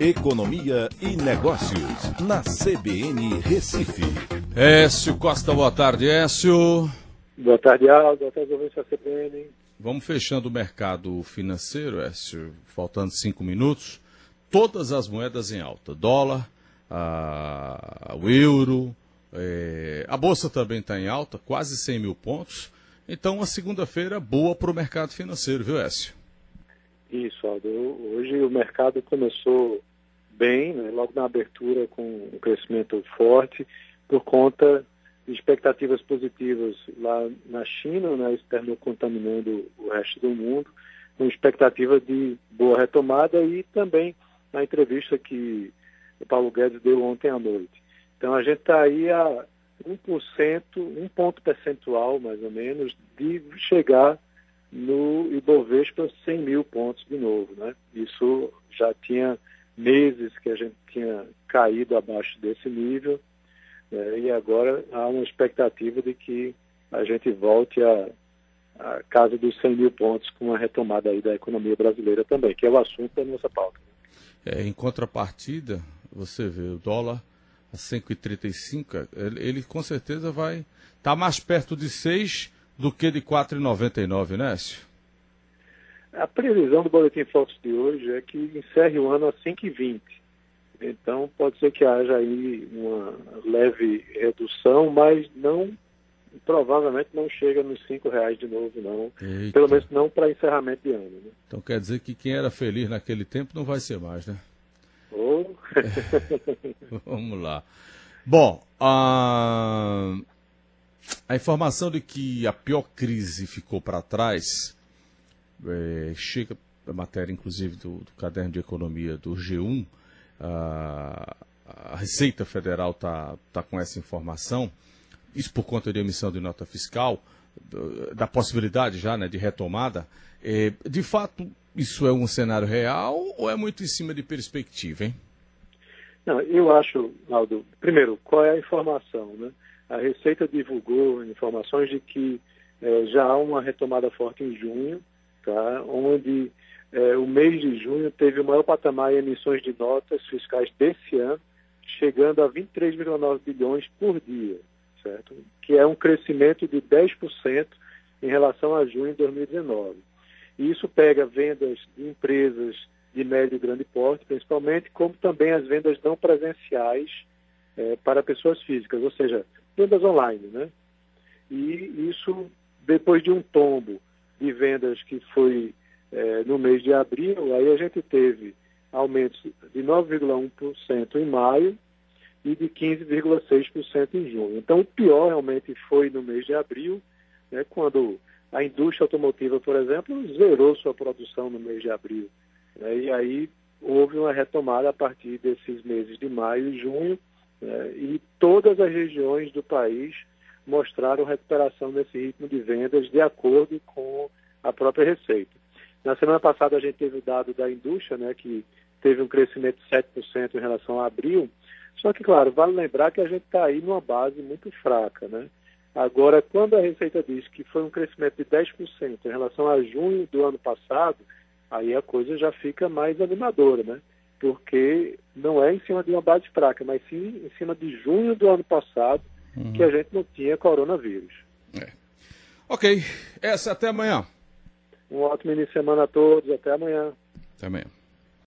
Economia e Negócios, na CBN Recife. Écio Costa, boa tarde, Écio. Boa tarde, Aldo. Boa tarde, ouvintes da CBN. Vamos fechando o mercado financeiro, Écio, faltando cinco minutos. Todas as moedas em alta. Dólar, a, o euro, é, a Bolsa também está em alta, quase 100 mil pontos. Então, uma segunda-feira boa para o mercado financeiro, viu, Écio? Isso, Aldo. Hoje o mercado começou bem, né, logo na abertura com um crescimento forte, por conta de expectativas positivas lá na China, né, externo contaminando o resto do mundo, com expectativa de boa retomada e também na entrevista que o Paulo Guedes deu ontem à noite. Então a gente está aí a 1%, um ponto percentual mais ou menos, de chegar no Ibovespa 100 mil pontos de novo. Né? Isso já tinha meses que a gente tinha caído abaixo desse nível né? e agora há uma expectativa de que a gente volte a, a casa dos 100 mil pontos com uma retomada aí da economia brasileira também, que é o assunto da nossa pauta. É, em contrapartida, você vê o dólar a 5,35, ele, ele com certeza vai estar tá mais perto de 6 do que de 4,99, né, Écio? A previsão do Boletim Fox de hoje é que encerre o ano a 5,20. Então, pode ser que haja aí uma leve redução, mas não provavelmente não chega nos cinco reais de novo, não. Eita. Pelo menos não para encerramento de ano. Né? Então quer dizer que quem era feliz naquele tempo não vai ser mais, né? Oh. Vamos lá. Bom, a... a informação de que a pior crise ficou para trás é, chega a matéria, inclusive, do, do, caderno de economia do G1. A, a Receita Federal está tá com essa informação, isso por conta de emissão de nota fiscal, da possibilidade já né, de retomada. É, de fato, isso é um cenário real ou é muito em cima de perspectiva, hein? Não, eu acho, Aldo, primeiro, qual é a informação? Né? A Receita divulgou informações de que é, já há uma retomada forte em junho, tá? onde é, o mês de junho teve o maior patamar em emissões de notas fiscais desse ano, chegando a 23,9 bilhões por dia, certo? Que é um crescimento de 10% em relação a junho de 2019. E isso pega vendas de empresas de médio e grande porte, principalmente, como também as vendas não presenciais é, para pessoas físicas, ou seja, vendas online, né? E isso, depois de um tombo de vendas que foi é, no mês de abril, aí a gente teve aumentos de 9,1% em maio e de 15,6% em junho. Então, o pior realmente foi no mês de abril, né, quando a indústria automotiva, por exemplo, zerou sua produção no mês de abril. Né, e aí houve uma retomada a partir desses meses de maio e junho, né, e todas as regiões do país mostraram recuperação nesse ritmo de vendas de acordo com a própria Receita. Na semana passada a gente teve o dado da indústria, né, que teve um crescimento de 7% em relação a abril, só que, claro, vale lembrar que a gente está aí numa base muito fraca, né? Agora, quando a Receita diz que foi um crescimento de 10% em relação a junho do ano passado, aí a coisa já fica mais animadora, né? Porque não é em cima de uma base fraca, mas sim em cima de junho do ano passado, uhum. que a gente não tinha coronavírus. É. Ok, essa até amanhã. Um ótimo início de semana a todos, até amanhã. Até amanhã.